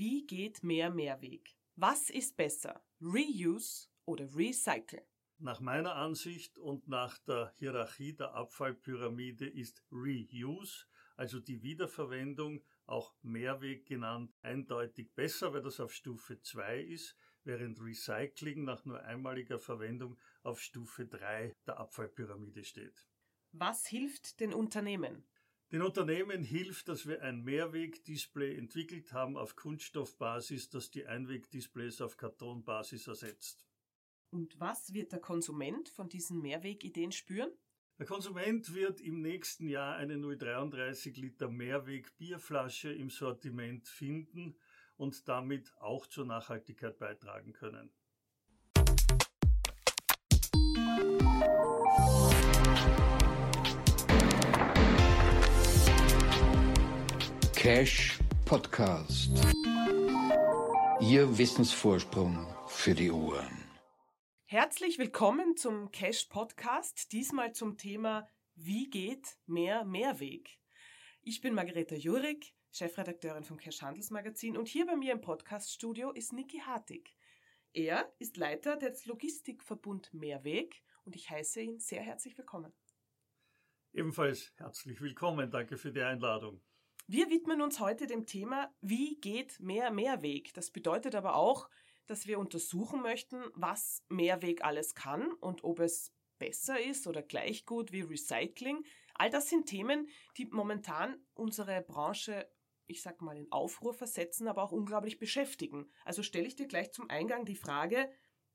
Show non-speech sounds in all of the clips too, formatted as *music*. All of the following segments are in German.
Wie geht mehr Mehrweg? Was ist besser? Reuse oder Recycle? Nach meiner Ansicht und nach der Hierarchie der Abfallpyramide ist Reuse, also die Wiederverwendung, auch Mehrweg genannt, eindeutig besser, weil das auf Stufe 2 ist, während Recycling nach nur einmaliger Verwendung auf Stufe 3 der Abfallpyramide steht. Was hilft den Unternehmen? Den Unternehmen hilft, dass wir ein Mehrwegdisplay entwickelt haben auf Kunststoffbasis, das die Einwegdisplays auf Kartonbasis ersetzt. Und was wird der Konsument von diesen Mehrwegideen spüren? Der Konsument wird im nächsten Jahr eine 033 Liter Mehrweg Bierflasche im Sortiment finden und damit auch zur Nachhaltigkeit beitragen können. Cash Podcast. Ihr Wissensvorsprung für die Ohren. Herzlich willkommen zum Cash Podcast, diesmal zum Thema Wie geht mehr Mehrweg? Ich bin Margareta Jurik, Chefredakteurin vom Cash Handelsmagazin und hier bei mir im Podcaststudio ist Niki Hartig. Er ist Leiter des Logistikverbund Mehrweg und ich heiße ihn sehr herzlich willkommen. Ebenfalls herzlich willkommen, danke für die Einladung. Wir widmen uns heute dem Thema, wie geht mehr Mehrweg? Das bedeutet aber auch, dass wir untersuchen möchten, was Mehrweg alles kann und ob es besser ist oder gleich gut wie Recycling. All das sind Themen, die momentan unsere Branche, ich sag mal, in Aufruhr versetzen, aber auch unglaublich beschäftigen. Also stelle ich dir gleich zum Eingang die Frage,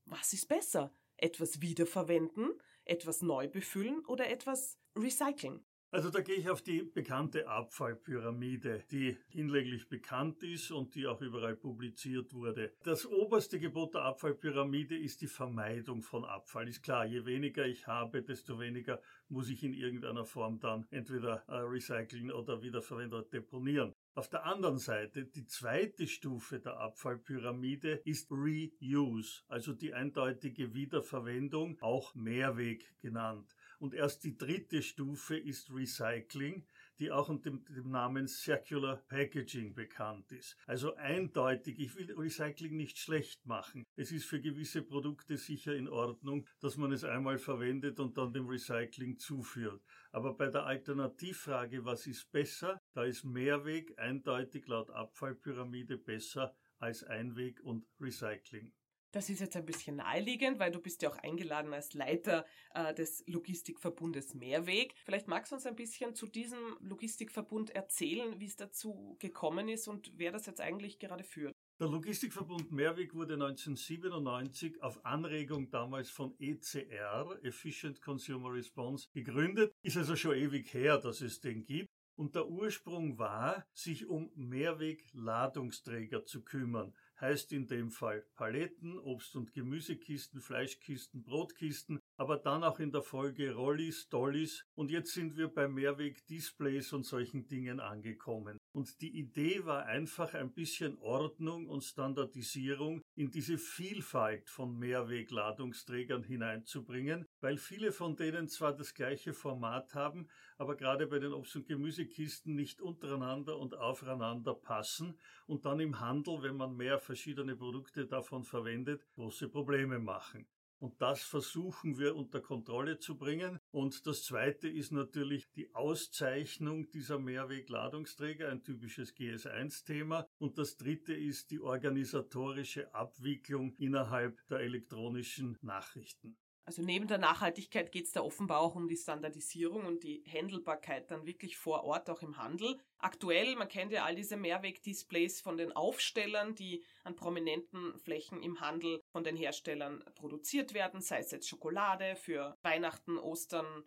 was ist besser? Etwas wiederverwenden, etwas neu befüllen oder etwas Recycling? Also da gehe ich auf die bekannte Abfallpyramide, die hinlänglich bekannt ist und die auch überall publiziert wurde. Das oberste Gebot der Abfallpyramide ist die Vermeidung von Abfall. Ist klar, je weniger ich habe, desto weniger muss ich in irgendeiner Form dann entweder äh, recyceln oder wiederverwenden oder deponieren. Auf der anderen Seite, die zweite Stufe der Abfallpyramide ist Reuse, also die eindeutige Wiederverwendung, auch Mehrweg genannt. Und erst die dritte Stufe ist Recycling, die auch unter dem, dem, Namen Circular Packaging bekannt ist. Also eindeutig, ich will Recycling nicht schlecht machen. Es ist für gewisse Produkte sicher in Ordnung, dass man es einmal verwendet und dann dem Recycling zuführt. Aber bei der Alternativfrage, was ist besser, da ist Mehrweg eindeutig laut Abfallpyramide besser als Einweg und Recycling. Das ist jetzt ein bisschen naheliegend, weil du bist ja auch eingeladen als Leiter äh, des Logistikverbundes Mehrweg. Vielleicht magst du uns ein bisschen zu diesem Logistikverbund erzählen, wie es dazu gekommen ist und wer das jetzt eigentlich gerade führt. Der Logistikverbund Mehrweg wurde 1997 auf Anregung damals von ECR, Efficient Consumer Response, gegründet. Ist also schon ewig her, dass es den gibt. Und der Ursprung war, sich um Mehrwegladungsträger zu kümmern heißt in dem Fall Paletten, Obst- und Gemüsekisten, Fleischkisten, Brotkisten, aber dann auch in der Folge Rollis, Dollis und jetzt sind wir bei Mehrweg-Displays und solchen Dingen angekommen. Und die Idee war einfach ein bisschen Ordnung und Standardisierung in diese Vielfalt von Mehrwegladungsträgern hineinzubringen, weil viele von denen zwar das gleiche Format haben, aber gerade bei den Obst- und Gemüsekisten nicht untereinander und aufeinander passen und dann im Handel, wenn man mehr verschiedene Produkte davon verwendet, große Probleme machen. Und das versuchen wir unter Kontrolle zu bringen. Und das Zweite ist natürlich die Auszeichnung dieser Mehrwegladungsträger, ein typisches GS1-Thema. Und das Dritte ist die organisatorische Abwicklung innerhalb der elektronischen Nachrichten. Also neben der Nachhaltigkeit geht es da offenbar auch um die Standardisierung und die Händelbarkeit dann wirklich vor Ort auch im Handel. Aktuell, man kennt ja all diese Mehrwegdisplays von den Aufstellern, die an prominenten Flächen im Handel von den Herstellern produziert werden, sei es jetzt Schokolade für Weihnachten, Ostern,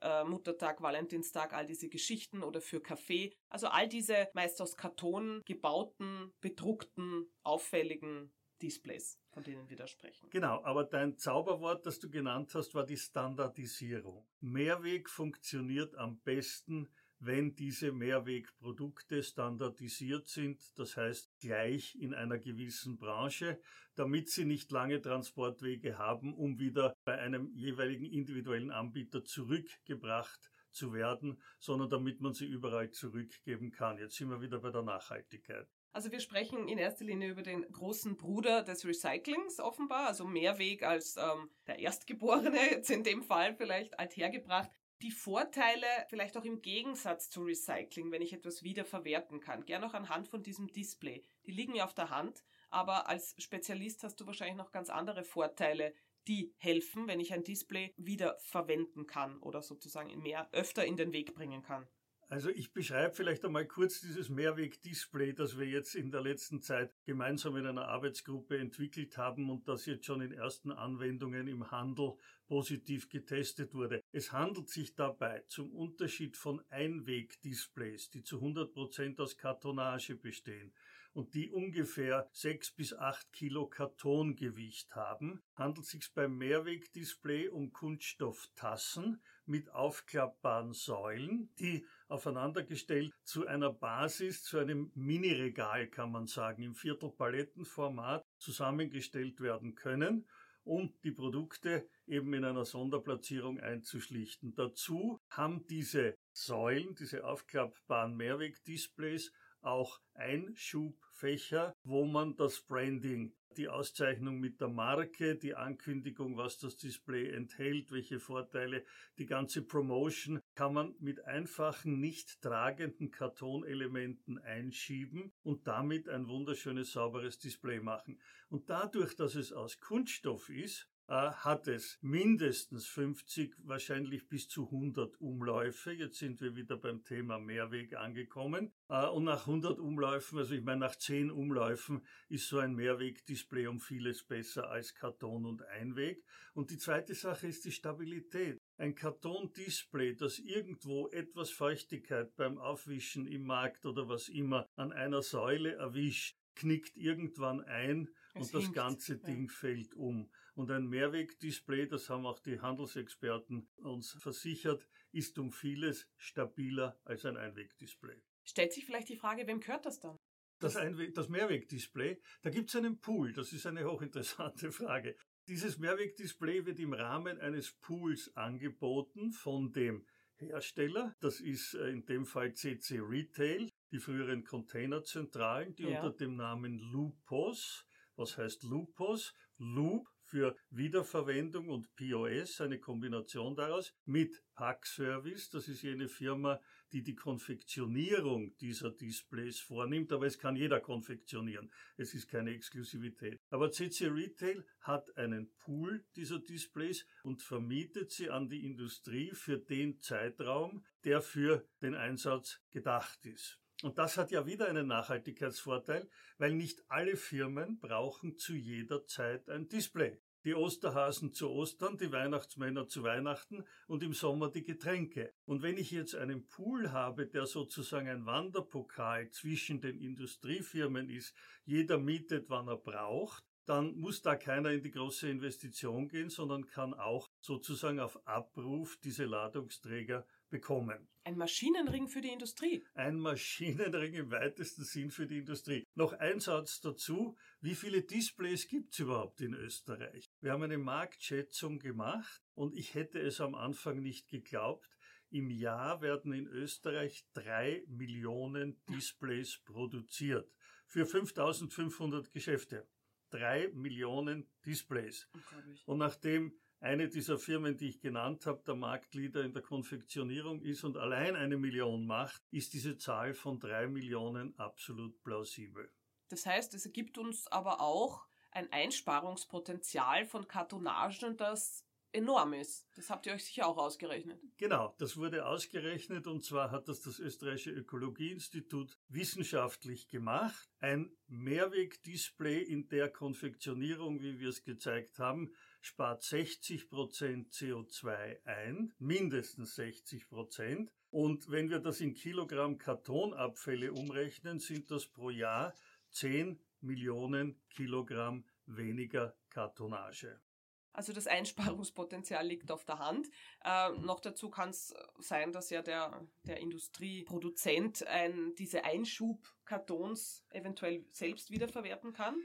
äh, Muttertag, Valentinstag, all diese Geschichten oder für Kaffee. Also all diese meist aus Karton gebauten, bedruckten, auffälligen Displays, von denen wir da sprechen. Genau, aber dein Zauberwort, das du genannt hast, war die Standardisierung. Mehrweg funktioniert am besten, wenn diese Mehrwegprodukte standardisiert sind, das heißt gleich in einer gewissen Branche, damit sie nicht lange Transportwege haben, um wieder bei einem jeweiligen individuellen Anbieter zurückgebracht zu werden, sondern damit man sie überall zurückgeben kann. Jetzt sind wir wieder bei der Nachhaltigkeit. Also wir sprechen in erster Linie über den großen Bruder des Recyclings offenbar, also Mehrweg als ähm, der Erstgeborene, *laughs* jetzt in dem Fall vielleicht althergebracht. Die Vorteile vielleicht auch im Gegensatz zu Recycling, wenn ich etwas wiederverwerten kann. Gern auch anhand von diesem Display. Die liegen ja auf der Hand, aber als Spezialist hast du wahrscheinlich noch ganz andere Vorteile, die helfen, wenn ich ein Display wiederverwenden kann oder sozusagen mehr öfter in den Weg bringen kann. Also ich beschreibe vielleicht einmal kurz dieses Mehrweg-Display, das wir jetzt in der letzten Zeit gemeinsam in einer Arbeitsgruppe entwickelt haben und das jetzt schon in ersten Anwendungen im Handel positiv getestet wurde. Es handelt sich dabei zum Unterschied von Einweg-Displays, die zu 100 Prozent aus Kartonage bestehen und die ungefähr 6 bis 8 Kilo Kartongewicht haben, handelt sich beim Mehrweg-Display um Kunststofftassen mit aufklappbaren Säulen, die aufeinandergestellt zu einer Basis, zu einem Mini-Regal, kann man sagen, im Viertelpalettenformat zusammengestellt werden können, um die Produkte eben in einer Sonderplatzierung einzuschlichten. Dazu haben diese Säulen, diese aufklappbaren Mehrwegdisplays auch Einschubfächer, wo man das Branding, die Auszeichnung mit der Marke, die Ankündigung, was das Display enthält, welche Vorteile, die ganze Promotion kann man mit einfachen, nicht tragenden Kartonelementen einschieben und damit ein wunderschönes, sauberes Display machen. Und dadurch, dass es aus Kunststoff ist, hat es mindestens 50, wahrscheinlich bis zu 100 Umläufe. Jetzt sind wir wieder beim Thema Mehrweg angekommen. Äh, und nach 100 Umläufen, also ich meine nach 10 Umläufen, ist so ein Mehrwegdisplay um vieles besser als Karton und Einweg. Und die zweite Sache ist die Stabilität. Ein Kartondisplay, das irgendwo etwas Feuchtigkeit beim Aufwischen im Markt oder was immer an einer Säule erwischt, knickt irgendwann ein es und das ganze Ding ja. fällt um. Und ein Mehrwegdisplay, das haben auch die Handelsexperten uns versichert, ist um vieles stabiler als ein Einwegdisplay. Stellt sich vielleicht die Frage, wem gehört das dann? Das, Einweg, das Mehrwegdisplay, da gibt es einen Pool, das ist eine hochinteressante *laughs* Frage. Dieses Mehrwegdisplay wird im Rahmen eines Pools angeboten von dem Hersteller, das ist äh, in dem Fall CC Retail, die früheren Containerzentralen, die ja. unter dem Namen Lupos, was heißt Lupos? Loop für Wiederverwendung und POS, eine Kombination daraus, mit Packservice, das ist jene Firma, die die Konfektionierung dieser Displays vornimmt, aber es kann jeder konfektionieren. Es ist keine Exklusivität. Aber CC Retail hat einen Pool dieser Displays und vermietet sie an die Industrie für den Zeitraum, der für den Einsatz gedacht ist. Und das hat ja wieder einen Nachhaltigkeitsvorteil, weil nicht alle Firmen brauchen zu jeder Zeit ein Display. Die Osterhasen zu Ostern, die Weihnachtsmänner zu Weihnachten und im Sommer die Getränke. Und wenn ich jetzt einen Pool habe, der sozusagen ein Wanderpokal zwischen den Industriefirmen ist, jeder mietet, wann er braucht, dann muss da keiner in die große Investition gehen, sondern kann auch sozusagen auf Abruf diese Ladungsträger bekommen. Ein Maschinenring für die Industrie. Ein Maschinenring im weitesten Sinn für die Industrie. Noch ein Satz dazu. Wie viele Displays gibt es überhaupt in Österreich? Wir haben eine Marktschätzung gemacht und ich hätte es am Anfang nicht geglaubt. Im Jahr werden in Österreich drei Millionen Displays produziert für 5500 Geschäfte. Drei Millionen Displays. Und nachdem eine dieser Firmen, die ich genannt habe, der Marktleader in der Konfektionierung ist und allein eine Million macht, ist diese Zahl von drei Millionen absolut plausibel. Das heißt, es ergibt uns aber auch ein Einsparungspotenzial von Kartonagen, das enorm ist. Das habt ihr euch sicher auch ausgerechnet. Genau, das wurde ausgerechnet und zwar hat das das österreichische Ökologieinstitut wissenschaftlich gemacht. Ein Mehrwegdisplay in der Konfektionierung, wie wir es gezeigt haben, spart 60% CO2 ein, mindestens 60% Und wenn wir das in Kilogramm Kartonabfälle umrechnen, sind das pro Jahr 10 Millionen Kilogramm weniger Kartonage. Also das Einsparungspotenzial liegt auf der Hand. Äh, noch dazu kann es sein, dass ja der, der Industrieproduzent ein, diese Einschubkartons eventuell selbst wiederverwerten kann.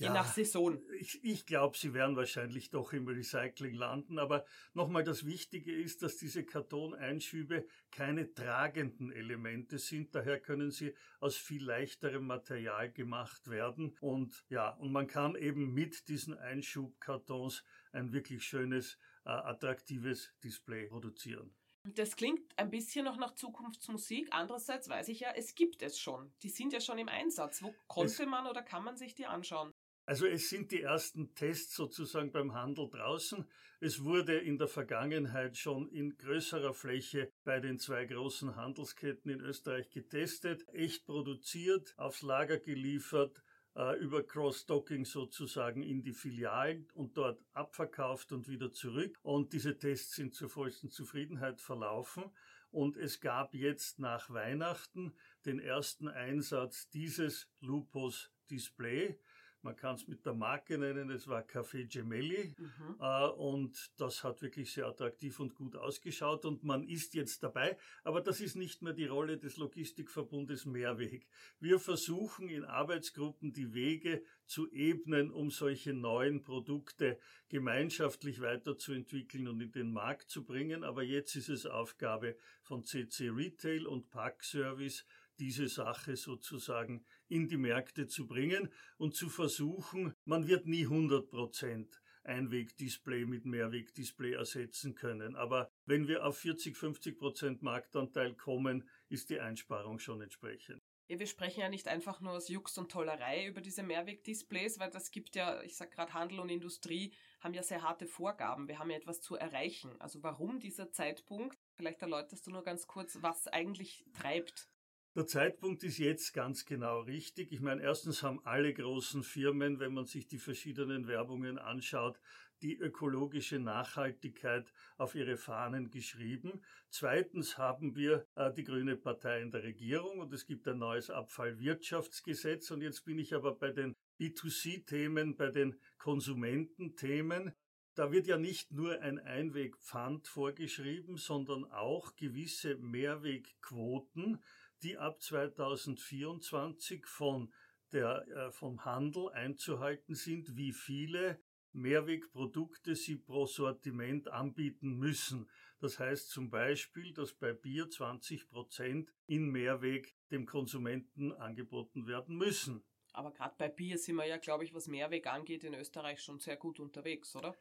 Je ja, nach Saison. Ich, ich glaube, sie werden wahrscheinlich doch im Recycling landen. Aber nochmal, das Wichtige ist, dass diese Kartoneinschübe keine tragenden Elemente sind. Daher können sie aus viel leichterem Material gemacht werden. Und ja, und man kann eben mit diesen Einschubkartons ein wirklich schönes, äh, attraktives Display produzieren. Das klingt ein bisschen noch nach Zukunftsmusik. Andererseits weiß ich ja, es gibt es schon. Die sind ja schon im Einsatz. Wo konnte es man oder kann man sich die anschauen? Also es sind die ersten Tests sozusagen beim Handel draußen. Es wurde in der Vergangenheit schon in größerer Fläche bei den zwei großen Handelsketten in Österreich getestet, echt produziert, aufs Lager geliefert, äh, über Cross-Docking sozusagen in die Filialen und dort abverkauft und wieder zurück. Und diese Tests sind zur vollsten Zufriedenheit verlaufen. Und es gab jetzt nach Weihnachten den ersten Einsatz dieses Lupus Display man kann es mit der Marke nennen, es war Café Gemelli mhm. äh, und das hat wirklich sehr attraktiv und gut ausgeschaut und man ist jetzt dabei, aber das ist nicht mehr die Rolle des Logistikverbundes Mehrweg. Wir versuchen in Arbeitsgruppen die Wege zu ebnen, um solche neuen Produkte gemeinschaftlich weiterzuentwickeln und in den Markt zu bringen, aber jetzt ist es Aufgabe von CC Retail und Pack Service, diese Sache sozusagen in die Märkte zu bringen und zu versuchen, man wird nie 100 Prozent Einwegdisplay mit Mehrwegdisplay ersetzen können. Aber wenn wir auf 40, 50 Prozent Marktanteil kommen, ist die Einsparung schon entsprechend. Ja, wir sprechen ja nicht einfach nur aus Jux und Tollerei über diese Mehrwegdisplays, weil das gibt ja, ich sag gerade Handel und Industrie haben ja sehr harte Vorgaben. Wir haben ja etwas zu erreichen. Also warum dieser Zeitpunkt? Vielleicht erläuterst du nur ganz kurz, was eigentlich treibt. Der Zeitpunkt ist jetzt ganz genau richtig. Ich meine, erstens haben alle großen Firmen, wenn man sich die verschiedenen Werbungen anschaut, die ökologische Nachhaltigkeit auf ihre Fahnen geschrieben. Zweitens haben wir äh, die Grüne Partei in der Regierung und es gibt ein neues Abfallwirtschaftsgesetz. Und jetzt bin ich aber bei den B2C-Themen, bei den Konsumententhemen. Da wird ja nicht nur ein Einwegpfand vorgeschrieben, sondern auch gewisse Mehrwegquoten die ab 2024 von der, äh, vom Handel einzuhalten sind, wie viele Mehrwegprodukte sie pro Sortiment anbieten müssen. Das heißt zum Beispiel, dass bei Bier 20 Prozent in Mehrweg dem Konsumenten angeboten werden müssen. Aber gerade bei Bier sind wir ja, glaube ich, was Mehrweg angeht, in Österreich schon sehr gut unterwegs, oder?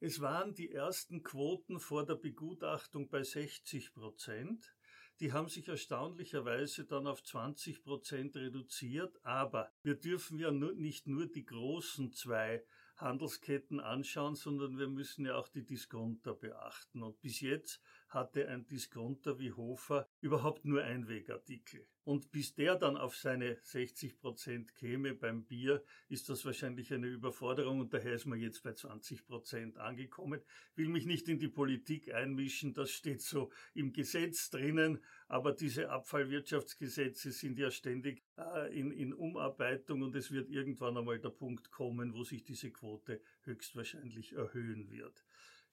Es waren die ersten Quoten vor der Begutachtung bei 60 Prozent die haben sich erstaunlicherweise dann auf 20 Prozent reduziert. Aber wir dürfen ja nur, nicht nur die großen zwei Handelsketten anschauen, sondern wir müssen ja auch die Discounter beachten. Und bis jetzt hatte ein Discounter wie Hofer überhaupt nur Einwegartikel. Und bis der dann auf seine 60 Prozent käme beim Bier, ist das wahrscheinlich eine Überforderung und daher ist man jetzt bei 20 Prozent angekommen. Will mich nicht in die Politik einmischen, das steht so im Gesetz drinnen, aber diese Abfallwirtschaftsgesetze sind ja ständig äh, in, in Umarbeitung und es wird irgendwann einmal der Punkt kommen, wo sich diese Quote höchstwahrscheinlich erhöhen wird.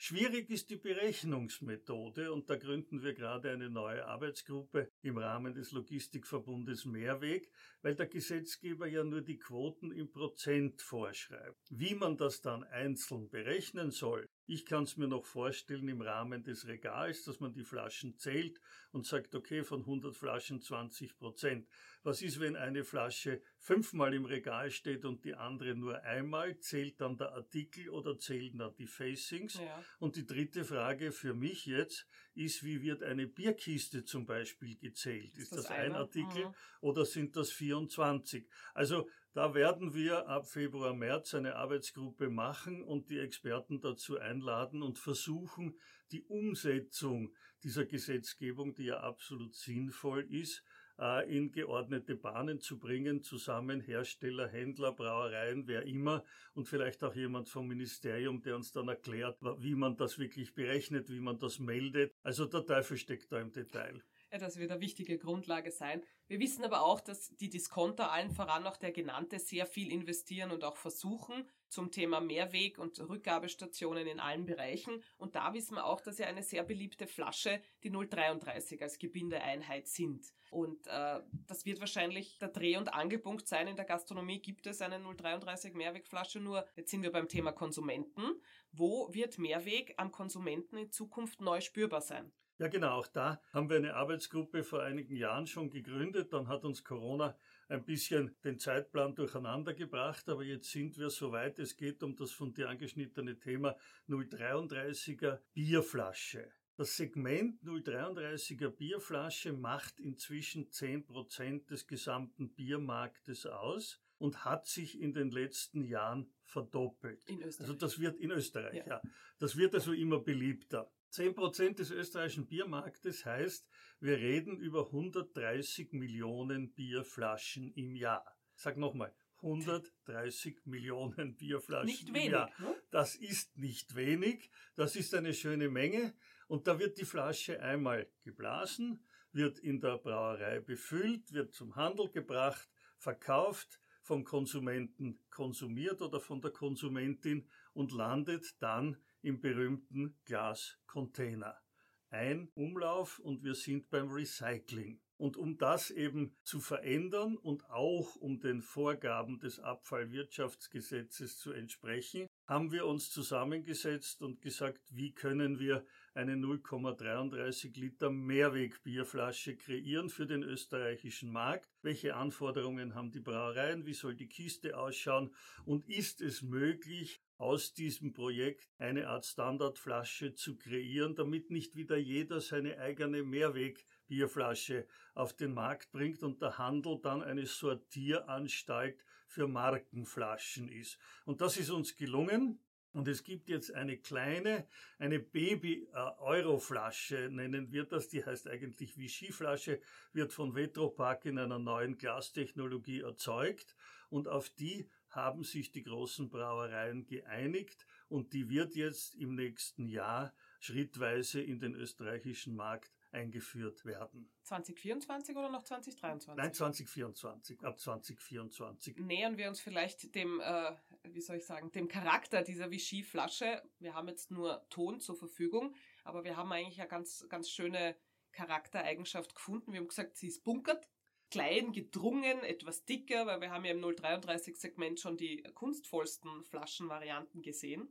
Schwierig ist die Berechnungsmethode und da gründen wir gerade eine neue Arbeitsgruppe im Rahmen des Logistikverbundes Mehrweg, weil der Gesetzgeber ja nur die Quoten im Prozent vorschreibt. Wie man das dann einzeln berechnen soll, ich kann es mir noch vorstellen im Rahmen des Regals, dass man die Flaschen zählt und sagt, okay, von 100 Flaschen 20 Prozent. Was ist, wenn eine Flasche fünfmal im Regal steht und die andere nur einmal? Zählt dann der Artikel oder zählen dann die Facings? Ja. Und die dritte Frage für mich jetzt ist, wie wird eine Bierkiste zum Beispiel gezählt? Ist, ist das, das ein Artikel mhm. oder sind das 24? Also da werden wir ab Februar, März eine Arbeitsgruppe machen und die Experten dazu einladen und versuchen, die Umsetzung dieser Gesetzgebung, die ja absolut sinnvoll ist, äh, in geordnete Bahnen zu bringen, zusammen Hersteller, Händler, Brauereien, wer immer und vielleicht auch jemand vom Ministerium, der uns dann erklärt, wie man das wirklich berechnet, wie man das meldet. Also der Teufel steckt da im Detail. Das wird eine wichtige Grundlage sein. Wir wissen aber auch, dass die Discounter allen voran auch der genannte sehr viel investieren und auch versuchen zum Thema Mehrweg- und Rückgabestationen in allen Bereichen. Und da wissen wir auch, dass ja eine sehr beliebte Flasche die 033 als Gebindeeinheit sind. Und äh, das wird wahrscheinlich der Dreh- und Angelpunkt sein. In der Gastronomie gibt es eine 033 Mehrwegflasche, nur jetzt sind wir beim Thema Konsumenten. Wo wird Mehrweg am Konsumenten in Zukunft neu spürbar sein? Ja, genau. Auch da haben wir eine Arbeitsgruppe vor einigen Jahren schon gegründet. Dann hat uns Corona ein bisschen den Zeitplan durcheinander gebracht. Aber jetzt sind wir soweit. Es geht um das von dir angeschnittene Thema 033er Bierflasche. Das Segment 033er Bierflasche macht inzwischen 10% des gesamten Biermarktes aus und hat sich in den letzten Jahren verdoppelt. In Österreich. Also das wird in Österreich, Ja. ja. Das wird also immer beliebter. 10% des österreichischen Biermarktes heißt, wir reden über 130 Millionen Bierflaschen im Jahr. Sag nochmal, 130 Millionen Bierflaschen Nicht im wenig. Jahr. Ne? Das ist nicht wenig, das ist eine schöne Menge und da wird die Flasche einmal geblasen, wird in der Brauerei befüllt, wird zum Handel gebracht, verkauft, vom Konsumenten konsumiert oder von der Konsumentin und landet dann im berühmten Glascontainer. Ein Umlauf und wir sind beim Recycling. Und um das eben zu verändern und auch um den Vorgaben des Abfallwirtschaftsgesetzes zu entsprechen, haben wir uns zusammengesetzt und gesagt, wie können wir eine 0,33 Liter Mehrwegbierflasche kreieren für den österreichischen Markt? Welche Anforderungen haben die Brauereien? Wie soll die Kiste ausschauen? Und ist es möglich, aus diesem Projekt eine Art Standardflasche zu kreieren, damit nicht wieder jeder seine eigene Mehrwegbierflasche auf den Markt bringt und der Handel dann eine Sortieranstalt für Markenflaschen ist. Und das ist uns gelungen. Und es gibt jetzt eine kleine, eine Baby-Euro-Flasche, nennen wir das, die heißt eigentlich Vichy-Flasche, wird von Vetropack in einer neuen Glastechnologie erzeugt. Und auf die haben sich die großen Brauereien geeinigt. Und die wird jetzt im nächsten Jahr schrittweise in den österreichischen Markt eingeführt werden. 2024 oder noch 2023? Nein, 2024, ab 2024. Nähern wir uns vielleicht dem, äh, wie soll ich sagen, dem Charakter dieser Vichy-Flasche. Wir haben jetzt nur Ton zur Verfügung, aber wir haben eigentlich eine ganz, ganz schöne Charaktereigenschaft gefunden. Wir haben gesagt, sie ist bunkert, klein, gedrungen, etwas dicker, weil wir haben ja im 033-Segment schon die kunstvollsten Flaschenvarianten gesehen.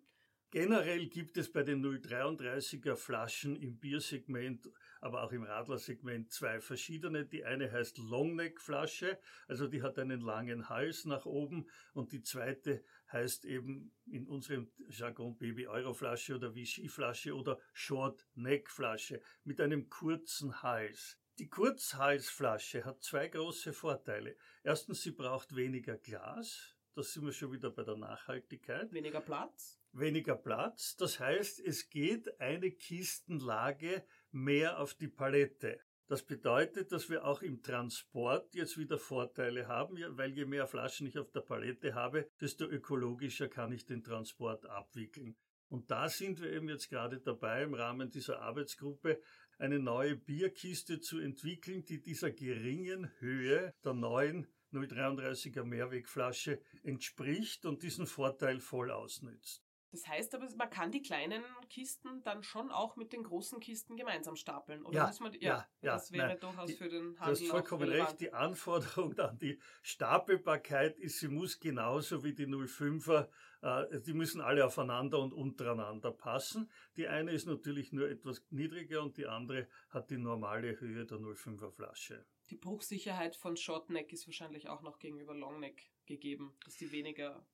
Generell gibt es bei den 033er Flaschen im Biersegment, aber auch im Radlersegment zwei verschiedene. Die eine heißt Longneck Flasche, also die hat einen langen Hals nach oben und die zweite heißt eben in unserem Jargon Baby Euro Flasche oder Vichy Flasche oder Short Neck Flasche mit einem kurzen Hals. Die Kurzhalsflasche hat zwei große Vorteile. Erstens, sie braucht weniger Glas. Das sind wir schon wieder bei der Nachhaltigkeit Weniger Platz. weniger Platz. Das heißt, es geht eine Kistenlage mehr auf die Palette. Das bedeutet, dass wir auch im Transport jetzt wieder Vorteile haben, weil je mehr Flaschen ich auf der Palette habe, desto ökologischer kann ich den Transport abwickeln. Und da sind wir eben jetzt gerade dabei, im Rahmen dieser Arbeitsgruppe eine neue Bierkiste zu entwickeln, die dieser geringen Höhe der neuen 033er Mehrwegflasche entspricht und diesen Vorteil voll ausnützt. Das heißt aber, man kann die kleinen Kisten dann schon auch mit den großen Kisten gemeinsam stapeln. Oder Ja, muss man, ja, ja, das wäre nein, durchaus die- für den Du Handel hast vollkommen recht, die Anforderung an die Stapelbarkeit ist, sie muss genauso wie die 05er, äh, die müssen alle aufeinander und untereinander passen. Die eine ist natürlich nur etwas niedriger und die andere hat die normale Höhe der 05er Flasche. Die Bruchsicherheit von Shortneck ist wahrscheinlich auch noch gegenüber Longneck gegeben, dass die weniger.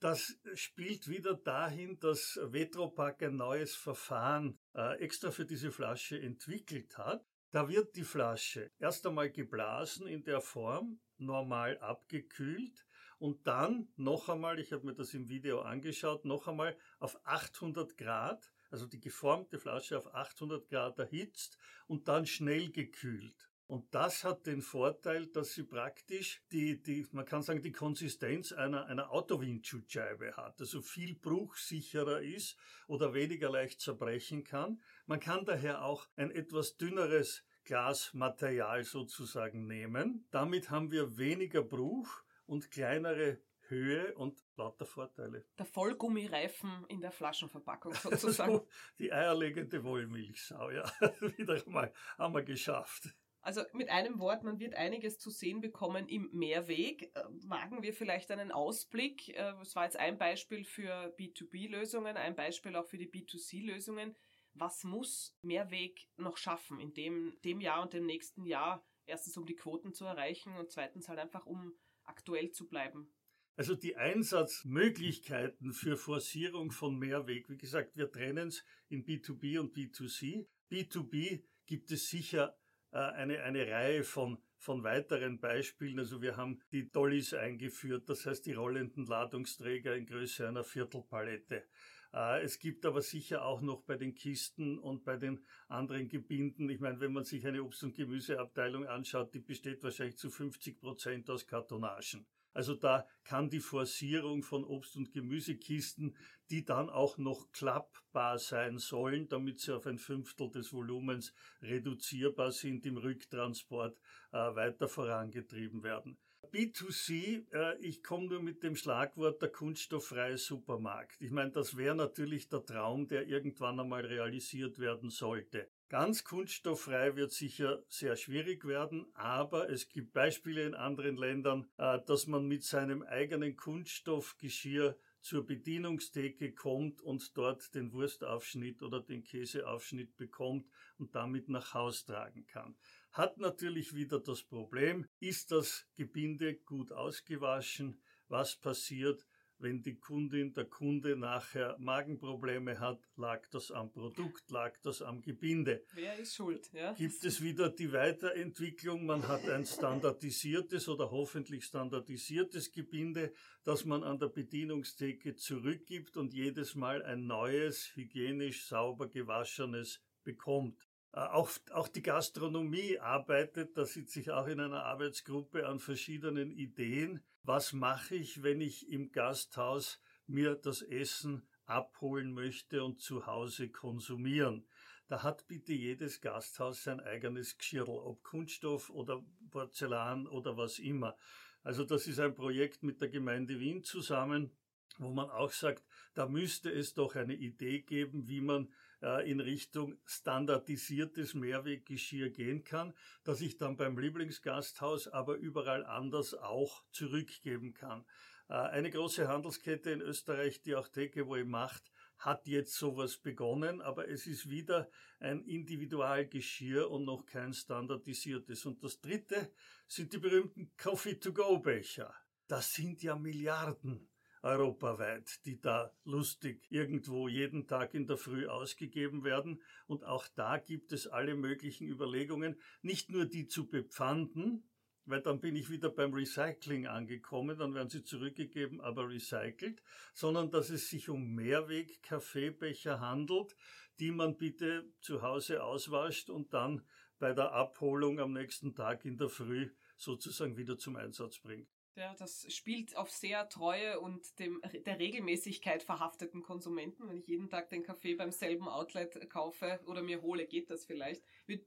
Das spielt wieder dahin, dass Vetropack ein neues Verfahren äh, extra für diese Flasche entwickelt hat. Da wird die Flasche erst einmal geblasen in der Form, normal abgekühlt und dann noch einmal, ich habe mir das im Video angeschaut, noch einmal auf 800 Grad, also die geformte Flasche auf 800 Grad erhitzt und dann schnell gekühlt. Und das hat den Vorteil, dass sie praktisch die, die, man kann sagen, die Konsistenz einer, einer Autowindschutzscheibe hat, also viel bruchsicherer ist oder weniger leicht zerbrechen kann. Man kann daher auch ein etwas dünneres Glasmaterial sozusagen nehmen. Damit haben wir weniger Bruch und kleinere Höhe und lauter Vorteile. Der Vollgummireifen in der Flaschenverpackung *laughs* sozusagen. Die eierlegende Wollmilchsau, ja. *laughs* Wieder einmal haben wir geschafft. Also mit einem Wort, man wird einiges zu sehen bekommen im Mehrweg. Äh, wagen wir vielleicht einen Ausblick? Äh, es war jetzt ein Beispiel für B2B-Lösungen, ein Beispiel auch für die B2C-Lösungen. Was muss Mehrweg noch schaffen in dem, dem Jahr und dem nächsten Jahr? Erstens, um die Quoten zu erreichen und zweitens halt einfach, um aktuell zu bleiben. Also die Einsatzmöglichkeiten für Forcierung von Mehrweg, wie gesagt, wir trennen es in B2B und B2C. B2B gibt es sicher eine, eine Reihe von, von weiteren Beispielen. Also wir haben die Dollies eingeführt, das heißt die rollenden Ladungsträger in Größe einer Viertelpalette. Äh, es gibt aber sicher auch noch bei den Kisten und bei den anderen Gebinden, ich meine, wenn man sich eine Obst- und Gemüseabteilung anschaut, die besteht wahrscheinlich zu 50 Prozent aus Kartonagen. Also da kann die Forcierung von Obst- und Gemüsekisten, die dann auch noch klappbar sein sollen, damit sie auf ein Fünftel des Volumens reduzierbar sind, im Rücktransport äh, weiter vorangetrieben werden. B2C, äh, ich komme nur mit dem Schlagwort der kunststofffreie Supermarkt. Ich meine, das wäre natürlich der Traum, der irgendwann einmal realisiert werden sollte. Ganz kunststofffrei wird sicher sehr schwierig werden, aber es gibt Beispiele in anderen Ländern, äh, dass man mit seinem eigenen Kunststoffgeschirr zur Bedienungstheke kommt und dort den Wurstaufschnitt oder den Käseaufschnitt bekommt und damit nach Haus tragen kann. Hat natürlich wieder das Problem, ist das Gebinde gut ausgewaschen? Was passiert, wenn die Kundin, der Kunde nachher Magenprobleme hat, lag das am Produkt, lag das am Gebinde. Wer ist schuld? Ja? Gibt es wieder die Weiterentwicklung, man hat ein standardisiertes oder hoffentlich standardisiertes Gebinde, das man an der Bedienungstheke zurückgibt und jedes Mal ein neues, hygienisch sauber gewaschenes bekommt. Äh, auch, auch die Gastronomie arbeitet, da sitze ich auch in einer Arbeitsgruppe an verschiedenen Ideen. Was mache ich, wenn ich im Gasthaus mir das Essen abholen möchte und zu Hause konsumieren? Da hat bitte jedes Gasthaus sein eigenes Geschirr, ob Kunststoff oder Porzellan oder was immer. Also das ist ein Projekt mit der Gemeinde Wien zusammen, wo man auch sagt, da müsste es doch eine Idee geben, wie man äh, in Richtung standardisiertes Mehrweggeschirr gehen kann, das ich dann beim Lieblingsgasthaus aber überall anders auch zurückgeben kann. Äh, eine große Handelskette in Österreich, die auch Takeaway macht, hat jetzt sowas begonnen, aber es ist wieder ein Individualgeschirr und noch kein standardisiertes. Und das dritte sind die berühmten Coffee-to-go-Becher. Das sind ja Milliarden europaweit, die da lustig irgendwo jeden Tag in der Früh ausgegeben werden. Und auch da gibt es alle möglichen Überlegungen, nicht nur die zu bepfanden, weil dann bin ich wieder beim Recycling angekommen, dann werden sie zurückgegeben, aber recycelt, sondern dass es sich um Mehrweg-Kaffeebecher handelt, die man bitte zu Hause auswascht und dann bei der Abholung am nächsten Tag in der Früh sozusagen wieder zum Einsatz bringt. Ja, das spielt auf sehr treue und dem, der Regelmäßigkeit verhafteten Konsumenten. Wenn ich jeden Tag den Kaffee beim selben Outlet kaufe oder mir hole, geht das vielleicht.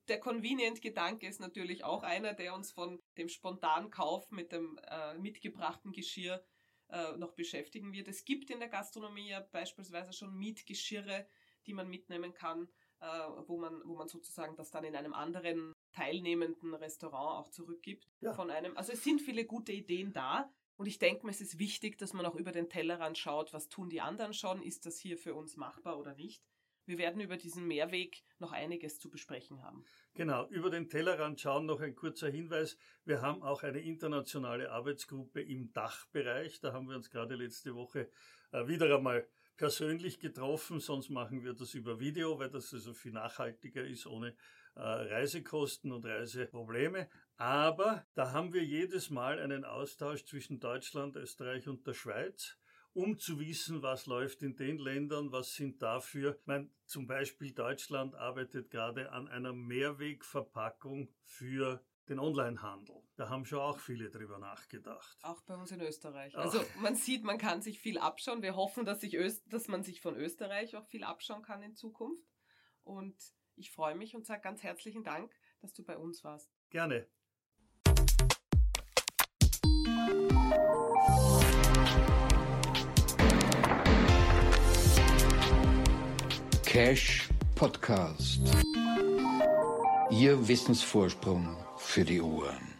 Der Convenient-Gedanke ist natürlich auch einer, der uns von dem spontanen Kauf mit dem äh, mitgebrachten Geschirr äh, noch beschäftigen wird. Es gibt in der Gastronomie ja beispielsweise schon Mietgeschirre, die man mitnehmen kann, äh, wo, man, wo man sozusagen das dann in einem anderen teilnehmenden Restaurant auch zurückgibt ja. von einem. Also es sind viele gute Ideen da. Und ich denke mir, es ist wichtig, dass man auch über den Tellerrand schaut, was tun die anderen schon, ist das hier für uns machbar oder nicht. Wir werden über diesen Mehrweg noch einiges zu besprechen haben. Genau, über den Tellerrand schauen noch ein kurzer Hinweis. Wir haben auch eine internationale Arbeitsgruppe im Dachbereich. Da haben wir uns gerade letzte Woche äh, wieder einmal persönlich getroffen, sonst machen wir das über Video, weil das also viel nachhaltiger ist, ohne Reisekosten und Reiseprobleme. Aber da haben wir jedes Mal einen Austausch zwischen Deutschland, Österreich und der Schweiz um zu wissen, was läuft in den Ländern, was sind dafür. Ich meine, zum Beispiel Deutschland arbeitet gerade an einer Mehrwegverpackung für den Onlinehandel. Da haben schon auch viele drüber nachgedacht. Auch bei uns in Österreich. Also man sieht, man kann sich viel abschauen. Wir hoffen, dass, sich Öst dass man sich von Österreich auch viel abschauen kann in Zukunft. Und ich freue mich und sage ganz herzlichen Dank, dass du bei uns warst. Gerne. Cash Podcast. Ihr Wissensvorsprung für die Ohren.